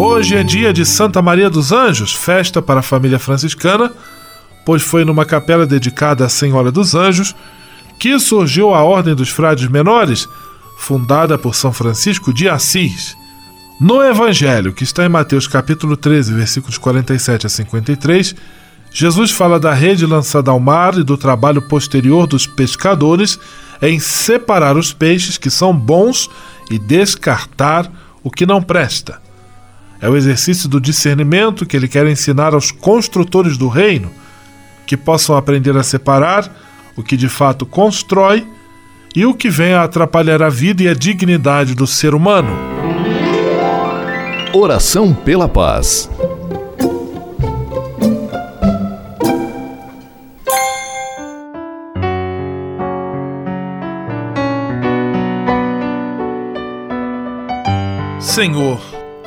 Hoje é dia de Santa Maria dos Anjos, festa para a família franciscana, pois foi numa capela dedicada à Senhora dos Anjos que surgiu a Ordem dos Frades Menores, fundada por São Francisco de Assis. No Evangelho, que está em Mateus capítulo 13, versículos 47 a 53, Jesus fala da rede lançada ao mar e do trabalho posterior dos pescadores em separar os peixes que são bons e descartar o que não presta. É o exercício do discernimento que ele quer ensinar aos construtores do reino, que possam aprender a separar o que de fato constrói e o que vem a atrapalhar a vida e a dignidade do ser humano. Oração pela paz. Senhor,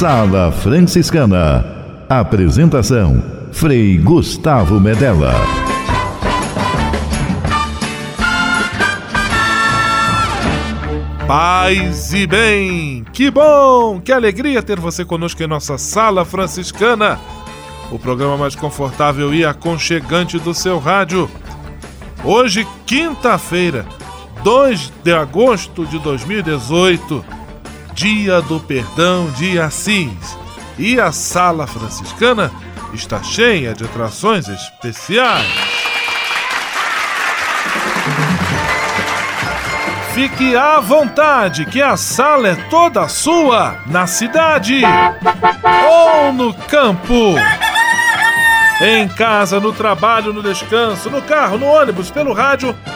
Sala Franciscana. Apresentação: Frei Gustavo Medella. Paz e bem! Que bom! Que alegria ter você conosco em nossa Sala Franciscana, o programa mais confortável e aconchegante do seu rádio. Hoje, quinta-feira, 2 de agosto de 2018 Dia do Perdão de Assis. E a Sala Franciscana está cheia de atrações especiais. Fique à vontade, que a sala é toda sua, na cidade ou no campo. Em casa, no trabalho, no descanso, no carro, no ônibus, pelo rádio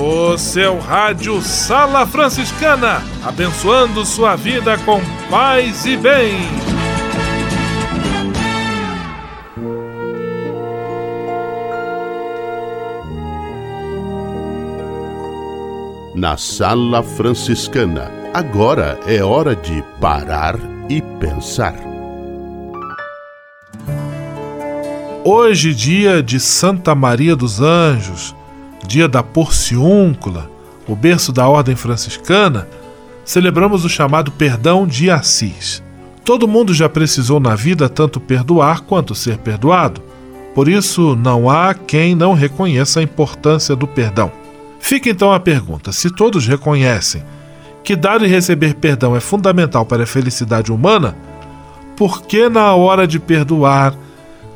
O seu rádio Sala Franciscana, abençoando sua vida com paz e bem. Na Sala Franciscana, agora é hora de parar e pensar. Hoje, dia de Santa Maria dos Anjos, dia da Porciúncula, o berço da Ordem Franciscana, celebramos o chamado perdão de Assis. Todo mundo já precisou na vida tanto perdoar quanto ser perdoado. Por isso, não há quem não reconheça a importância do perdão. Fica então a pergunta: se todos reconhecem que dar e receber perdão é fundamental para a felicidade humana, por que na hora de perdoar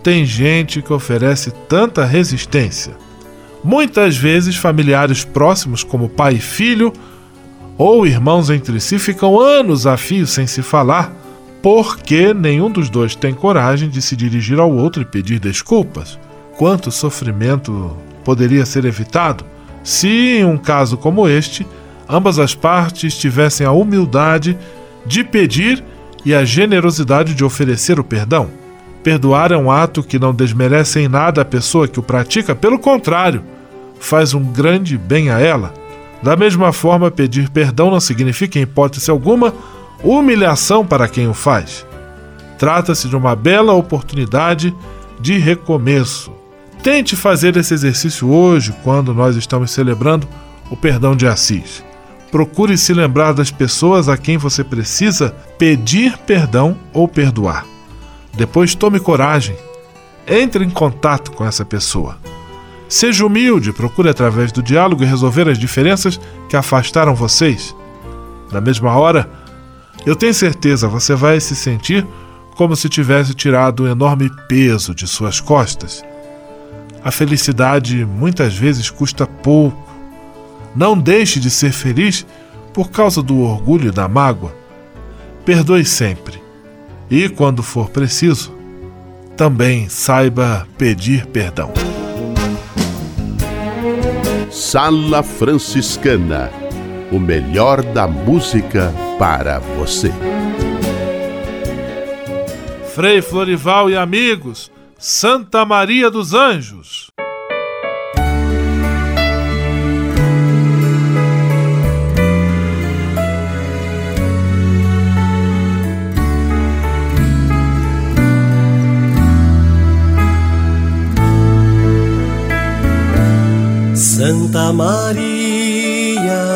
tem gente que oferece tanta resistência. Muitas vezes, familiares próximos, como pai e filho, ou irmãos entre si, ficam anos a fio sem se falar, porque nenhum dos dois tem coragem de se dirigir ao outro e pedir desculpas. Quanto sofrimento poderia ser evitado se, em um caso como este, ambas as partes tivessem a humildade de pedir e a generosidade de oferecer o perdão? Perdoar é um ato que não desmerece em nada a pessoa que o pratica, pelo contrário, faz um grande bem a ela. Da mesma forma, pedir perdão não significa, em hipótese alguma, humilhação para quem o faz. Trata-se de uma bela oportunidade de recomeço. Tente fazer esse exercício hoje, quando nós estamos celebrando o perdão de Assis. Procure se lembrar das pessoas a quem você precisa pedir perdão ou perdoar. Depois tome coragem. Entre em contato com essa pessoa. Seja humilde, procure através do diálogo resolver as diferenças que afastaram vocês. Na mesma hora, eu tenho certeza você vai se sentir como se tivesse tirado um enorme peso de suas costas. A felicidade muitas vezes custa pouco. Não deixe de ser feliz por causa do orgulho e da mágoa. Perdoe sempre e, quando for preciso, também saiba pedir perdão. Sala Franciscana o melhor da música para você. Frei Florival e amigos, Santa Maria dos Anjos. Santa Maria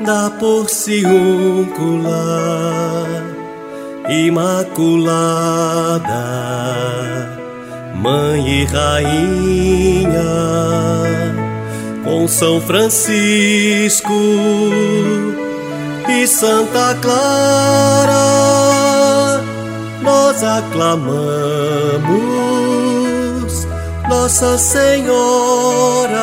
da Porciúncula, Imaculada, Mãe e Rainha, com São Francisco e Santa Clara, nós aclamamos nossa Senhora.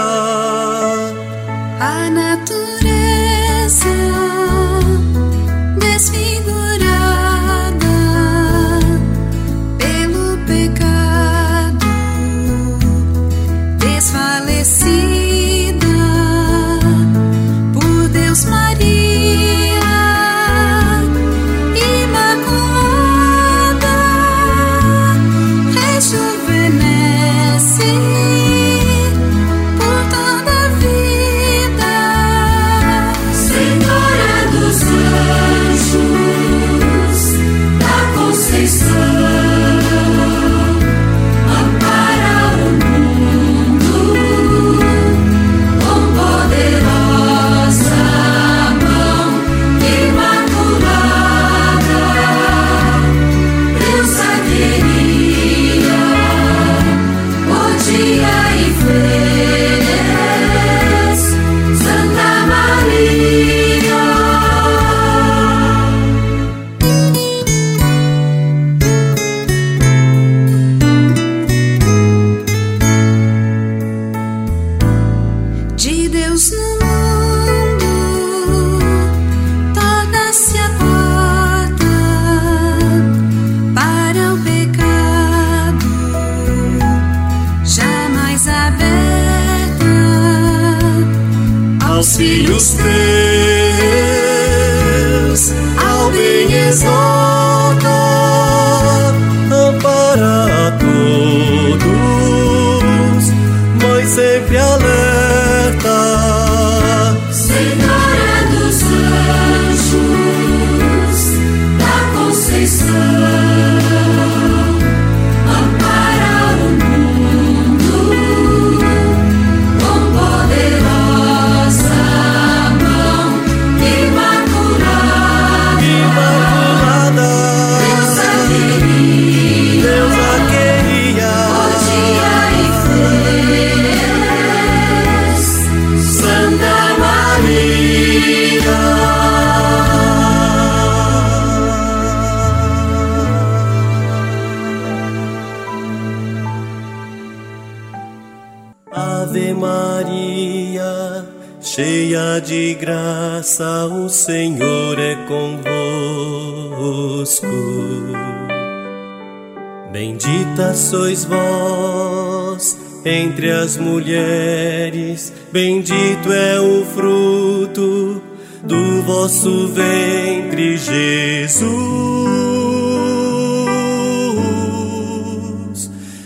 Vós entre as mulheres, bendito é o fruto do vosso ventre, Jesus.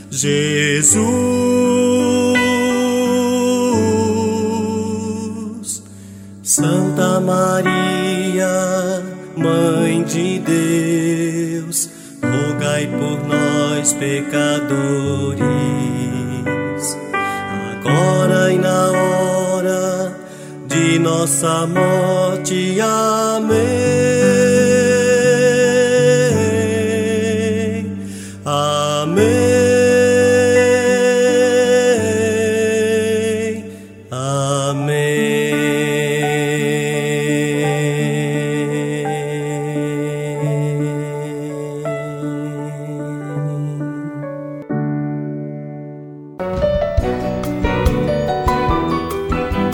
Jesus. Santa Maria, Mãe de Deus, rogai por nós, pecadores, agora e na hora de nossa morte. Amém.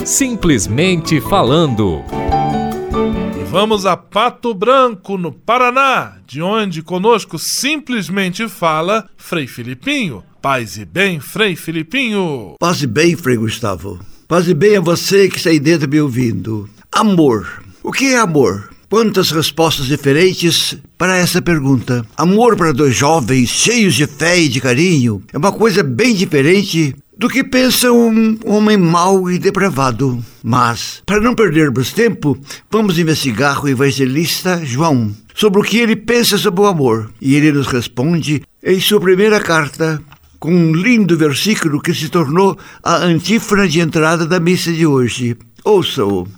Simplesmente falando. E vamos a Pato Branco, no Paraná, de onde conosco simplesmente fala Frei Filipinho. Paz e bem, Frei Filipinho. Paz e bem, Frei Gustavo. Paz e bem a você que está aí dentro me ouvindo. Amor. O que é amor? Quantas respostas diferentes para essa pergunta. Amor para dois jovens cheios de fé e de carinho é uma coisa bem diferente do que pensa um homem mau e depravado. Mas, para não perdermos tempo, vamos investigar o evangelista João sobre o que ele pensa sobre o amor. E ele nos responde em sua primeira carta, com um lindo versículo que se tornou a antífona de entrada da missa de hoje. Ouça-o.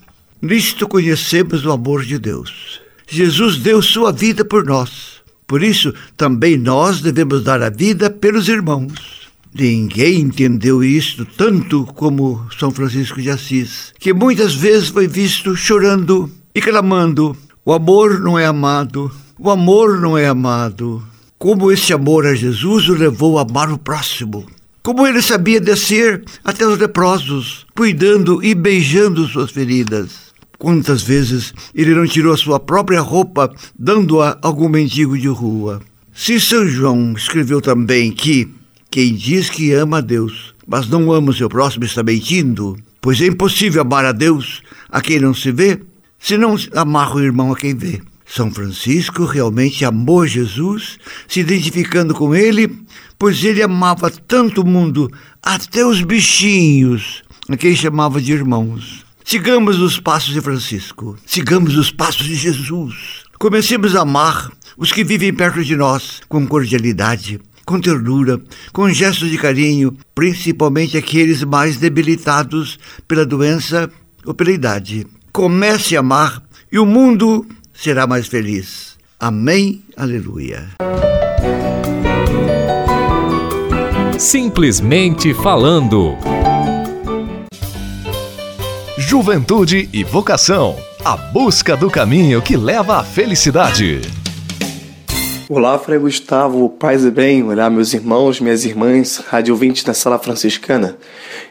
Nisto conhecemos o amor de Deus. Jesus deu sua vida por nós. Por isso, também nós devemos dar a vida pelos irmãos. Ninguém entendeu isto tanto como São Francisco de Assis, que muitas vezes foi visto chorando e clamando: O amor não é amado, o amor não é amado. Como esse amor a Jesus o levou a amar o próximo. Como ele sabia descer até os leprosos, cuidando e beijando suas feridas. Quantas vezes ele não tirou a sua própria roupa, dando-a a algum mendigo de rua? Se São João escreveu também que quem diz que ama a Deus, mas não ama o seu próximo está mentindo, pois é impossível amar a Deus a quem não se vê, se não amar o irmão a quem vê. São Francisco realmente amou Jesus, se identificando com ele, pois ele amava tanto o mundo, até os bichinhos, a quem chamava de irmãos. Sigamos os passos de Francisco, sigamos os passos de Jesus. Comecemos a amar os que vivem perto de nós com cordialidade, com ternura, com gestos de carinho, principalmente aqueles mais debilitados pela doença ou pela idade. Comece a amar e o mundo será mais feliz. Amém. Aleluia. Simplesmente falando. Juventude e vocação. A busca do caminho que leva à felicidade. Olá, Frei Gustavo, paz e bem, olá meus irmãos, minhas irmãs, rádio ouvintes da Sala Franciscana.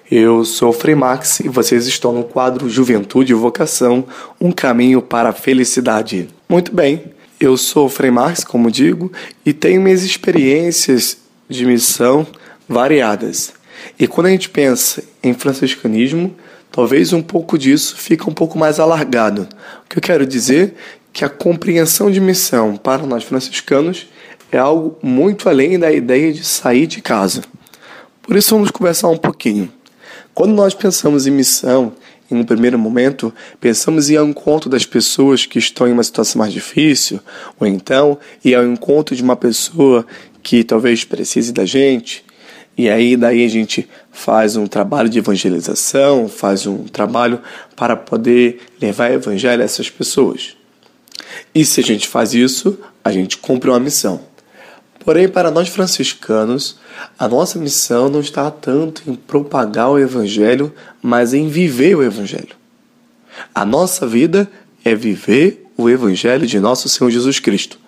Eu sou o Frei Max e vocês estão no quadro Juventude e Vocação Um Caminho para a Felicidade. Muito bem, eu sou o Frei Max, como digo, e tenho minhas experiências de missão variadas. E quando a gente pensa em franciscanismo, talvez um pouco disso fica um pouco mais alargado. O que eu quero dizer que a compreensão de missão para nós franciscanos é algo muito além da ideia de sair de casa. Por isso vamos conversar um pouquinho. Quando nós pensamos em missão, em um primeiro momento, pensamos em ao encontro das pessoas que estão em uma situação mais difícil, ou então ir ao encontro de uma pessoa que talvez precise da gente, e aí daí a gente faz um trabalho de evangelização, faz um trabalho para poder levar o evangelho a essas pessoas. E se a gente faz isso, a gente cumpre uma missão. Porém, para nós franciscanos, a nossa missão não está tanto em propagar o evangelho, mas em viver o evangelho. A nossa vida é viver o evangelho de nosso Senhor Jesus Cristo.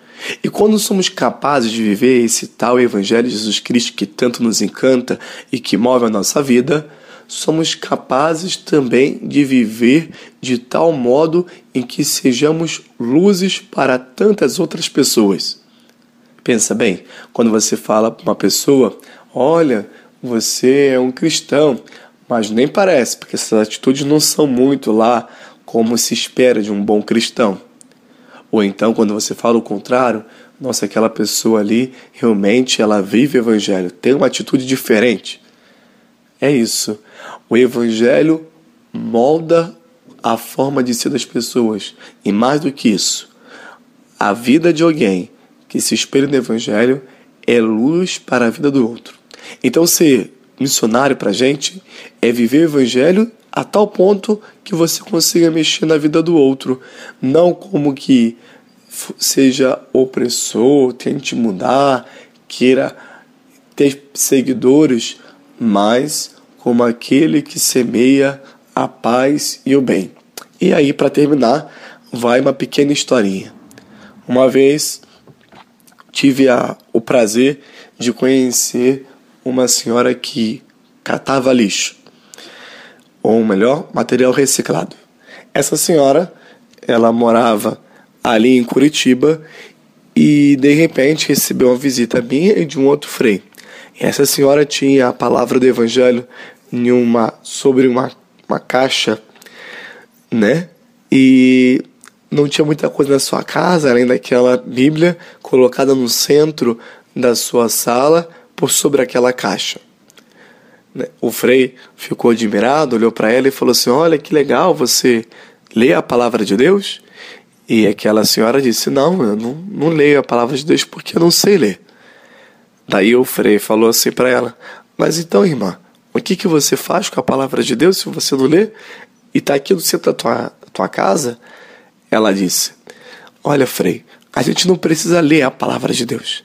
E quando somos capazes de viver esse tal Evangelho de Jesus Cristo que tanto nos encanta e que move a nossa vida, somos capazes também de viver de tal modo em que sejamos luzes para tantas outras pessoas. Pensa bem, quando você fala para uma pessoa, olha, você é um cristão, mas nem parece, porque essas atitudes não são muito lá como se espera de um bom cristão. Ou então, quando você fala o contrário, nossa, aquela pessoa ali realmente ela vive o evangelho, tem uma atitude diferente. É isso. O evangelho molda a forma de ser das pessoas. E mais do que isso, a vida de alguém que se espelha no evangelho é luz para a vida do outro. Então, ser missionário para a gente é viver o evangelho a tal ponto que você consiga mexer na vida do outro, não como que seja opressor, tente mudar, queira ter seguidores, mas como aquele que semeia a paz e o bem. E aí, para terminar, vai uma pequena historinha. Uma vez tive a, o prazer de conhecer uma senhora que catava lixo ou melhor, material reciclado. Essa senhora, ela morava ali em Curitiba e de repente recebeu uma visita minha e de um outro frei. E essa senhora tinha a palavra do evangelho em uma sobre uma, uma caixa, né? E não tinha muita coisa na sua casa além daquela Bíblia colocada no centro da sua sala por sobre aquela caixa. Né? O Frei ficou admirado, olhou para ela e falou assim: Olha que legal, você lê a palavra de Deus? E aquela senhora disse: Não, eu não, não leio a palavra de Deus porque eu não sei ler. Daí o Frei falou assim para ela: Mas então, irmã, o que, que você faz com a palavra de Deus se você não lê? E está aqui no centro da tua, tua casa? Ela disse: Olha, Frei, a gente não precisa ler a palavra de Deus.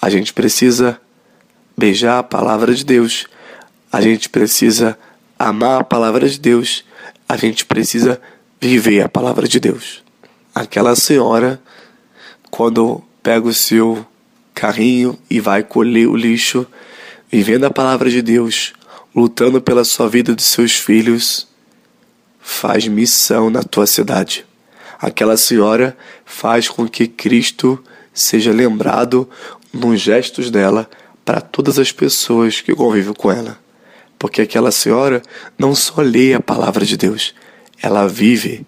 A gente precisa beijar a palavra de Deus a gente precisa amar a palavra de Deus, a gente precisa viver a palavra de Deus. Aquela senhora, quando pega o seu carrinho e vai colher o lixo, vivendo a palavra de Deus, lutando pela sua vida e dos seus filhos, faz missão na tua cidade. Aquela senhora faz com que Cristo seja lembrado nos gestos dela para todas as pessoas que convivem com ela porque aquela senhora não só lê a palavra de Deus, ela vive,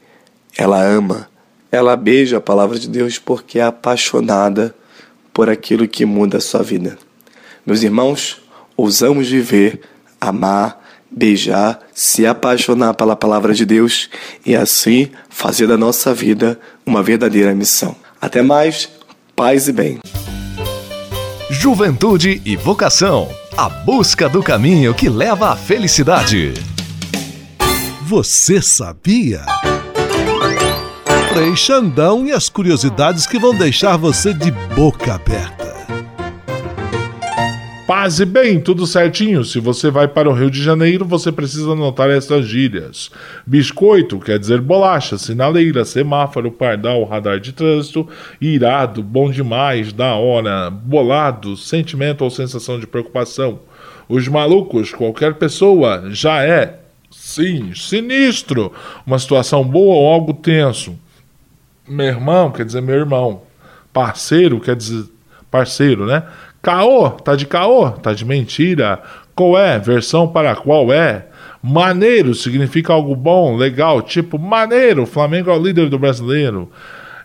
ela ama, ela beija a palavra de Deus porque é apaixonada por aquilo que muda a sua vida. Meus irmãos, ousamos viver, amar, beijar, se apaixonar pela palavra de Deus e assim fazer da nossa vida uma verdadeira missão. Até mais, paz e bem. Juventude e vocação a busca do caminho que leva à felicidade. Você sabia? Frei Xandão e as curiosidades que vão deixar você de boca aberta. Paz e bem, tudo certinho. Se você vai para o Rio de Janeiro, você precisa anotar essas gírias. Biscoito quer dizer bolacha, sinaleira, semáforo, pardal, radar de trânsito, irado, bom demais, da hora, bolado, sentimento ou sensação de preocupação. os malucos, qualquer pessoa, já é, sim, sinistro, uma situação boa ou algo tenso. Meu irmão quer dizer meu irmão. Parceiro quer dizer parceiro, né? Caô, tá de caô, tá de mentira. Qual é? Versão para qual é? Maneiro significa algo bom, legal, tipo maneiro, Flamengo é o líder do brasileiro.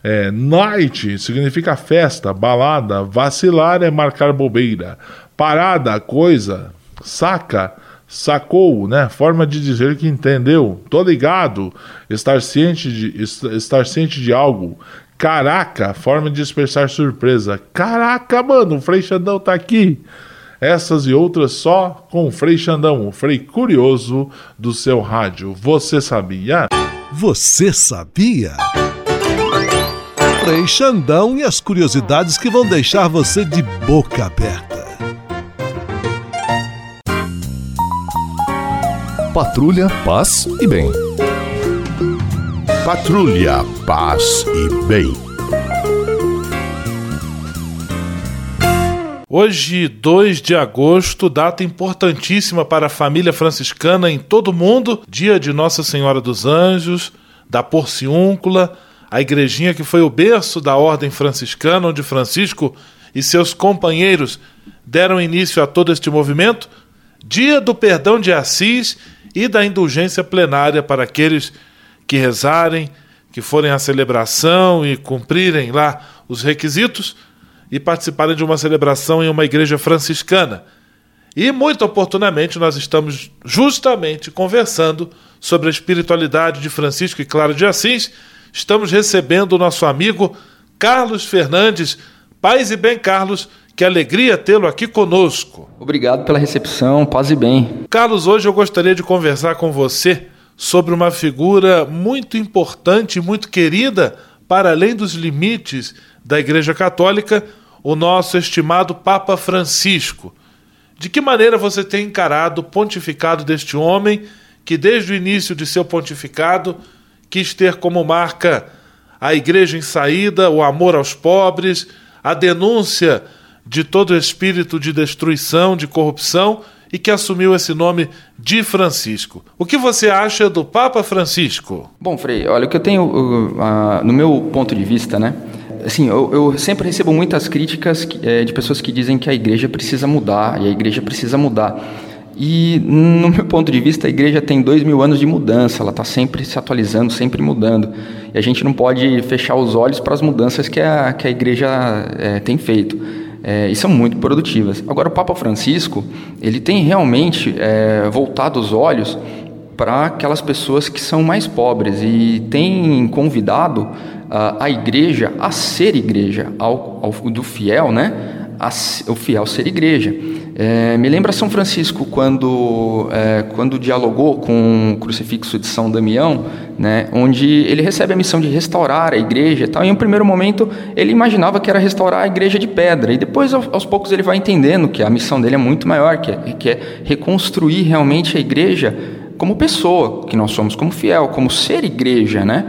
É, night significa festa, balada, vacilar é marcar bobeira, parada, coisa, saca, sacou, né? Forma de dizer que entendeu, tô ligado, estar ciente de, estar ciente de algo. Caraca, forma de expressar surpresa. Caraca, mano, o Frei Xandão tá aqui. Essas e outras só com o Frei Xandão, o Frei curioso do seu rádio. Você sabia? Você sabia? Frei Xandão e as curiosidades que vão deixar você de boca aberta. Patrulha, paz e bem. Patrulha, paz e bem. Hoje, 2 de agosto, data importantíssima para a família franciscana em todo o mundo, dia de Nossa Senhora dos Anjos, da Porciúncula, a igrejinha que foi o berço da ordem franciscana, onde Francisco e seus companheiros deram início a todo este movimento, dia do perdão de Assis e da indulgência plenária para aqueles que rezarem, que forem à celebração e cumprirem lá os requisitos e participarem de uma celebração em uma igreja franciscana. E muito oportunamente nós estamos justamente conversando sobre a espiritualidade de Francisco e Clara de Assis. Estamos recebendo o nosso amigo Carlos Fernandes. Paz e bem, Carlos. Que alegria tê-lo aqui conosco. Obrigado pela recepção, paz e bem. Carlos, hoje eu gostaria de conversar com você sobre uma figura muito importante muito querida para além dos limites da Igreja Católica, o nosso estimado Papa Francisco. De que maneira você tem encarado o pontificado deste homem que, desde o início de seu pontificado, quis ter como marca a igreja em saída, o amor aos pobres, a denúncia de todo espírito de destruição, de corrupção e que assumiu esse nome de Francisco. O que você acha do Papa Francisco? Bom, Frei, olha, o que eu tenho, uh, uh, no meu ponto de vista, né? Assim, eu, eu sempre recebo muitas críticas é, de pessoas que dizem que a igreja precisa mudar e a igreja precisa mudar. E, no meu ponto de vista, a igreja tem dois mil anos de mudança, ela está sempre se atualizando, sempre mudando. E a gente não pode fechar os olhos para as mudanças que a, que a igreja é, tem feito. É, e são muito produtivas. Agora, o Papa Francisco, ele tem realmente é, voltado os olhos para aquelas pessoas que são mais pobres e tem convidado uh, a igreja a ser igreja, ao, ao do fiel, né? A, o fiel ser igreja. É, me lembra São Francisco quando, é, quando dialogou com o crucifixo de São Damião, né, onde ele recebe a missão de restaurar a igreja. E tal. Em um primeiro momento, ele imaginava que era restaurar a igreja de pedra, e depois, aos poucos, ele vai entendendo que a missão dele é muito maior, que é, que é reconstruir realmente a igreja como pessoa, que nós somos como fiel, como ser igreja, né?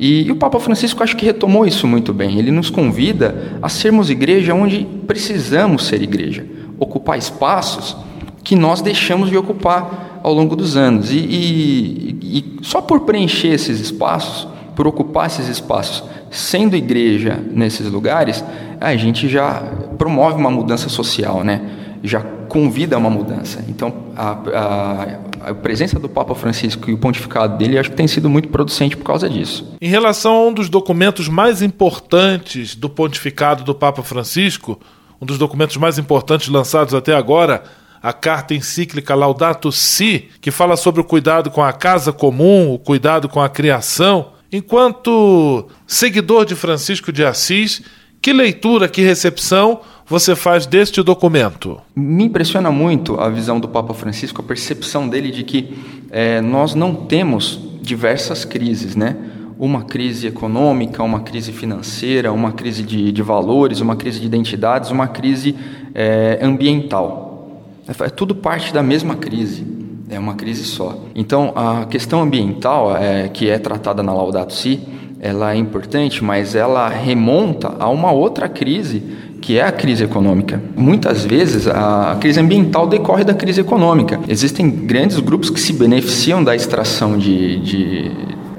E, e, o Papa Francisco acho que retomou isso muito bem. Ele nos convida a sermos igreja onde precisamos ser igreja, ocupar espaços que nós deixamos de ocupar ao longo dos anos. E, e, e só por preencher esses espaços, por ocupar esses espaços, sendo igreja nesses lugares, a gente já promove uma mudança social, né? Já convida a uma mudança. Então, a, a, a, presença do Papa Francisco e o pontificado dele acho que tem sido muito producente por causa disso. Em relação a um dos documentos mais importantes do pontificado do Papa Francisco, um dos documentos mais importantes lançados até agora, a carta encíclica Laudato Si, que fala sobre o cuidado com a casa comum, o cuidado com a criação. Enquanto seguidor de Francisco de Assis, que leitura, que recepção você faz deste documento? Me impressiona muito a visão do Papa Francisco, a percepção dele de que é, nós não temos diversas crises, né? Uma crise econômica, uma crise financeira, uma crise de, de valores, uma crise de identidades, uma crise é, ambiental. É, é tudo parte da mesma crise. É uma crise só. Então, a questão ambiental, é, que é tratada na Laudato Si, ela é importante, mas ela remonta a uma outra crise que é a crise econômica. Muitas vezes a crise ambiental decorre da crise econômica. Existem grandes grupos que se beneficiam da extração de, de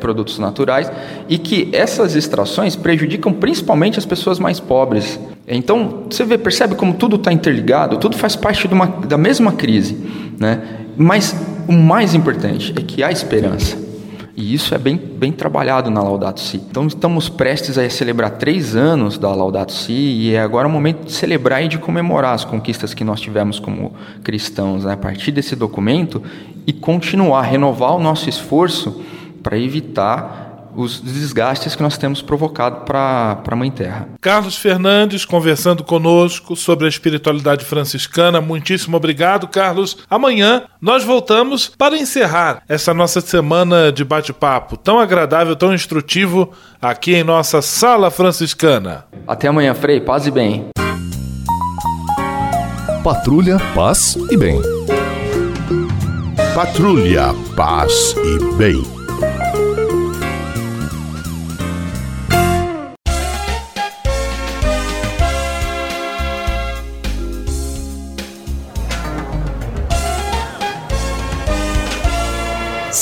produtos naturais e que essas extrações prejudicam principalmente as pessoas mais pobres. Então, você vê, percebe como tudo está interligado, tudo faz parte uma, da mesma crise. Né? Mas o mais importante é que há esperança. E isso é bem, bem trabalhado na Laudato Si. Então estamos prestes a celebrar três anos da Laudato Si e é agora o momento de celebrar e de comemorar as conquistas que nós tivemos como cristãos né? a partir desse documento e continuar, renovar o nosso esforço para evitar os desgastes que nós temos provocado para a Mãe Terra. Carlos Fernandes conversando conosco sobre a espiritualidade franciscana. Muitíssimo obrigado, Carlos. Amanhã nós voltamos para encerrar essa nossa semana de bate-papo tão agradável, tão instrutivo aqui em nossa Sala Franciscana. Até amanhã, Frei. Paz e bem. Patrulha, paz e bem. Patrulha, paz e bem.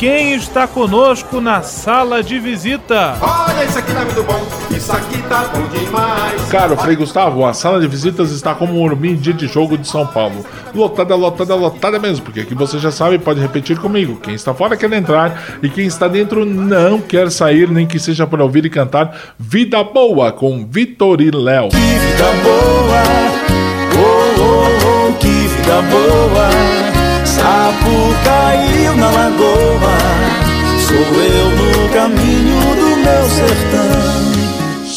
quem está conosco na sala de visita? Olha, isso aqui tá muito bom, isso aqui tá bom demais. Caro Frei Gustavo, a sala de visitas está como um em dia de jogo de São Paulo. Lotada, lotada, lotada mesmo, porque aqui você já sabe, pode repetir comigo. Quem está fora quer entrar e quem está dentro não quer sair, nem que seja para ouvir e cantar Vida Boa com Vitor e Léo. Que vida boa, oh, oh, oh, que vida boa. Caiu na lagoa, sou eu no caminho do meu sertão.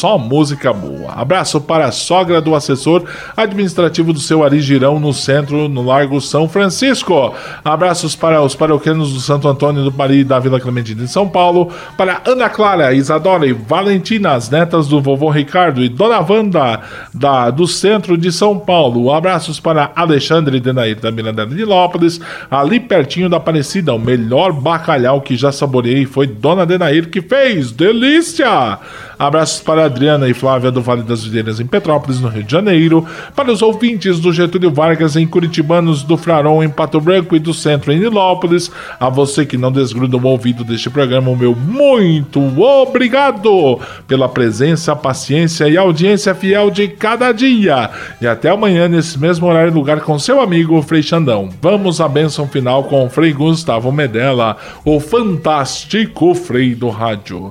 Só música boa. Abraço para a sogra do assessor administrativo do seu Ari Girão, no centro, no Largo São Francisco. Abraços para os paroquianos do Santo Antônio do Pari e da Vila Clementina de São Paulo. Para Ana Clara, Isadora e Valentina, as netas do vovô Ricardo e Dona Wanda, da, do centro de São Paulo. Abraços para Alexandre Denair da Miranda de Lópolis, ali pertinho da Aparecida. O melhor bacalhau que já saboreei foi Dona Denair que fez. Delícia! Abraços para Adriana e Flávia do Vale das Videiras em Petrópolis, no Rio de Janeiro. Para os ouvintes do Getúlio Vargas em Curitibanos, do Fraron em Pato Branco e do Centro em Nilópolis. A você que não desgruda o ouvido deste programa, o meu muito obrigado pela presença, paciência e audiência fiel de cada dia. E até amanhã, nesse mesmo horário e lugar, com seu amigo Frei Xandão. Vamos à bênção final com Frei Gustavo Medella, o fantástico Frei do Rádio.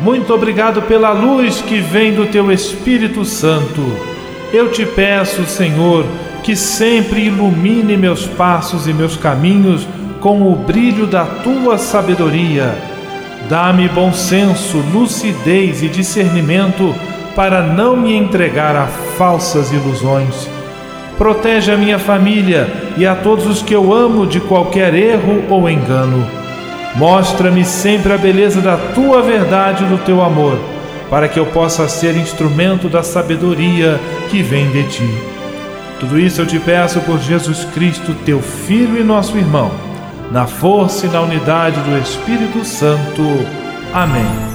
Muito obrigado pela luz que vem do teu Espírito Santo. Eu te peço, Senhor, que sempre ilumine meus passos e meus caminhos com o brilho da tua sabedoria. Dá-me bom senso, lucidez e discernimento para não me entregar a falsas ilusões. Protege a minha família e a todos os que eu amo de qualquer erro ou engano. Mostra-me sempre a beleza da tua verdade e do teu amor, para que eu possa ser instrumento da sabedoria que vem de ti. Tudo isso eu te peço por Jesus Cristo, teu Filho e nosso irmão, na força e na unidade do Espírito Santo. Amém.